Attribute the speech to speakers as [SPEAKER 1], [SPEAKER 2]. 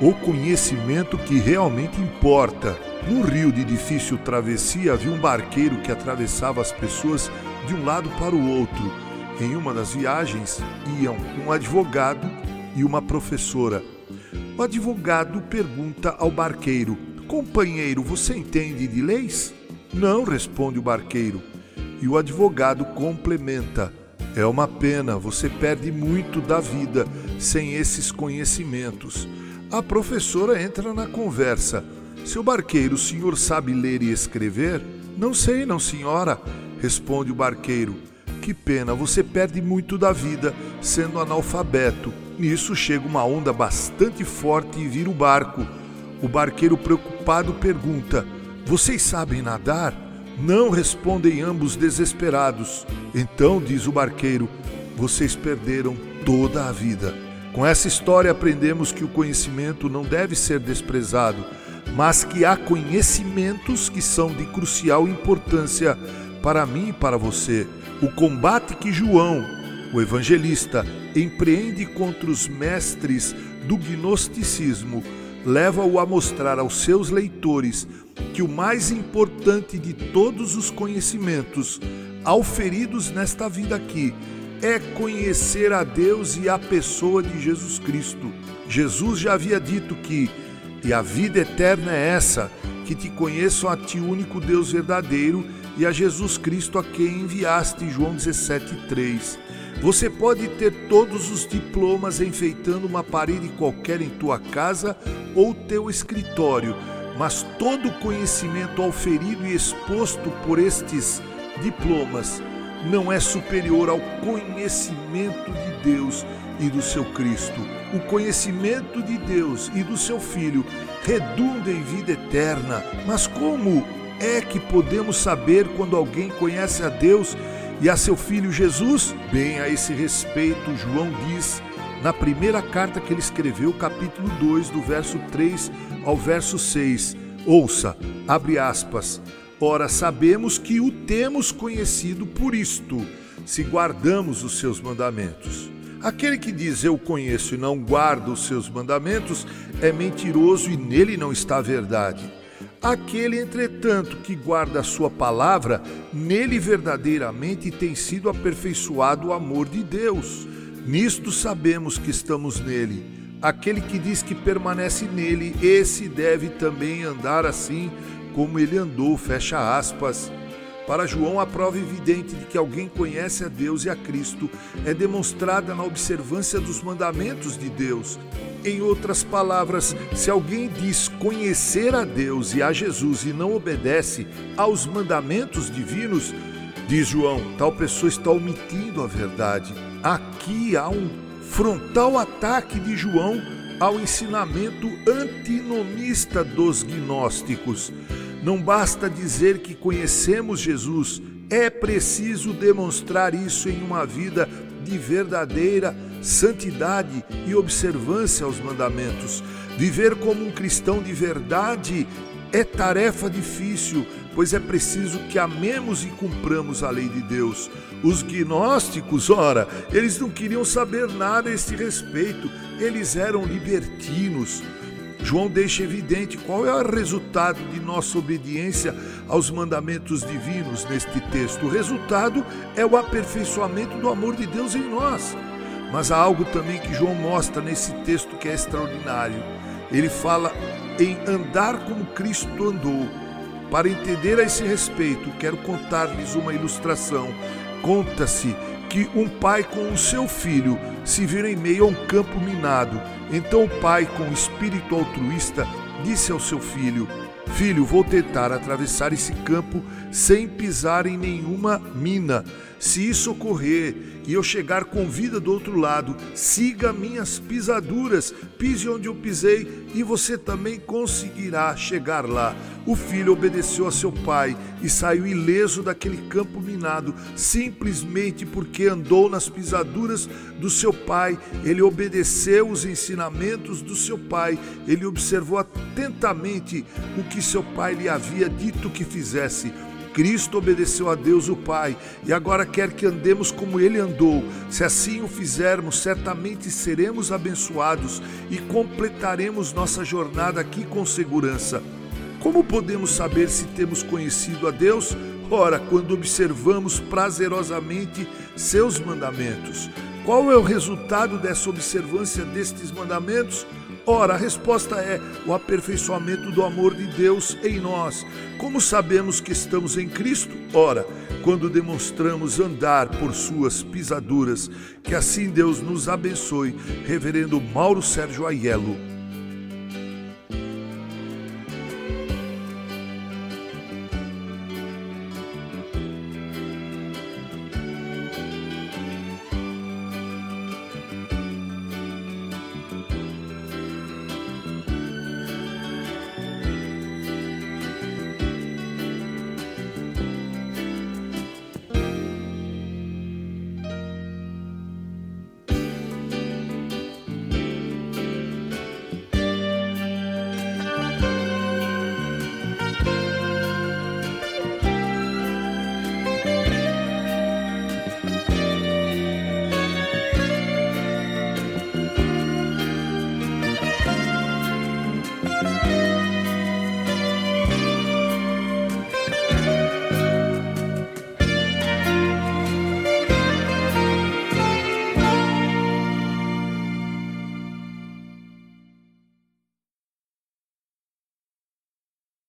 [SPEAKER 1] o conhecimento que realmente importa. No rio de difícil travessia havia um barqueiro que atravessava as pessoas de um lado para o outro. Em uma das viagens iam um advogado e uma professora. O advogado pergunta ao barqueiro: Companheiro, você entende de leis? Não, responde o barqueiro. E o advogado complementa: É uma pena, você perde muito da vida sem esses conhecimentos. A professora entra na conversa. Seu barqueiro, o senhor sabe ler e escrever? Não sei, não, senhora, responde o barqueiro. Que pena, você perde muito da vida sendo analfabeto. Nisso chega uma onda bastante forte e vira o barco. O barqueiro preocupado pergunta: Vocês sabem nadar? Não respondem ambos desesperados. Então, diz o barqueiro, vocês perderam toda a vida. Com essa história aprendemos que o conhecimento não deve ser desprezado, mas que há conhecimentos que são de crucial importância para mim e para você. O combate que João, o evangelista, empreende contra os mestres do gnosticismo leva-o a mostrar aos seus leitores que o mais importante de todos os conhecimentos auferidos nesta vida aqui é conhecer a Deus e a pessoa de Jesus Cristo. Jesus já havia dito que, e a vida eterna é essa, que te conheçam a ti, único Deus verdadeiro, e a Jesus Cristo a quem enviaste, João 17,3. Você pode ter todos os diplomas enfeitando uma parede qualquer em tua casa ou teu escritório, mas todo conhecimento auferido e exposto por estes diplomas não é superior ao conhecimento de Deus e do seu Cristo. O conhecimento de Deus e do seu Filho redunda em vida eterna. Mas como é que podemos saber quando alguém conhece a Deus e a seu Filho Jesus? Bem, a esse respeito, João diz na primeira carta que ele escreveu, capítulo 2, do verso 3 ao verso 6. Ouça, abre aspas. Ora, sabemos que o temos conhecido por isto, se guardamos os seus mandamentos. Aquele que diz eu conheço e não guarda os seus mandamentos é mentiroso e nele não está a verdade. Aquele, entretanto, que guarda a sua palavra, nele verdadeiramente tem sido aperfeiçoado o amor de Deus. Nisto sabemos que estamos nele. Aquele que diz que permanece nele, esse deve também andar assim como ele andou, fecha aspas. Para João, a prova evidente de que alguém conhece a Deus e a Cristo é demonstrada na observância dos mandamentos de Deus. Em outras palavras, se alguém diz conhecer a Deus e a Jesus e não obedece aos mandamentos divinos, diz João, tal pessoa está omitindo a verdade. Aqui há um frontal ataque de João ao ensinamento antinomista dos gnósticos. Não basta dizer que conhecemos Jesus, é preciso demonstrar isso em uma vida de verdadeira santidade e observância aos mandamentos. Viver como um cristão de verdade é tarefa difícil, pois é preciso que amemos e cumpramos a lei de Deus. Os gnósticos, ora, eles não queriam saber nada a este respeito, eles eram libertinos. João deixa evidente qual é o resultado de nossa obediência aos mandamentos divinos neste texto. O resultado é o aperfeiçoamento do amor de Deus em nós. Mas há algo também que João mostra nesse texto que é extraordinário. Ele fala em andar como Cristo andou. Para entender a esse respeito, quero contar-lhes uma ilustração. Conta-se que um pai com o seu filho se vira em meio a um campo minado então o pai, com espírito altruísta, disse ao seu filho: Filho, vou tentar atravessar esse campo sem pisar em nenhuma mina. Se isso ocorrer e eu chegar com vida do outro lado, siga minhas pisaduras, pise onde eu pisei e você também conseguirá chegar lá. O filho obedeceu a seu pai e saiu ileso daquele campo minado, simplesmente porque andou nas pisaduras do seu pai. Ele obedeceu os ensinamentos do seu pai, ele observou atentamente o que seu pai lhe havia dito que fizesse Cristo obedeceu a Deus o Pai e agora quer que andemos como ele andou. Se assim o fizermos, certamente seremos abençoados e completaremos nossa jornada aqui com segurança. Como podemos saber se temos conhecido a Deus? Ora, quando observamos prazerosamente seus mandamentos. Qual é o resultado dessa observância destes mandamentos? Ora, a resposta é o aperfeiçoamento do amor de Deus em nós. Como sabemos que estamos em Cristo? Ora, quando demonstramos andar por suas pisaduras. Que assim Deus nos abençoe. Reverendo Mauro Sérgio Aiello.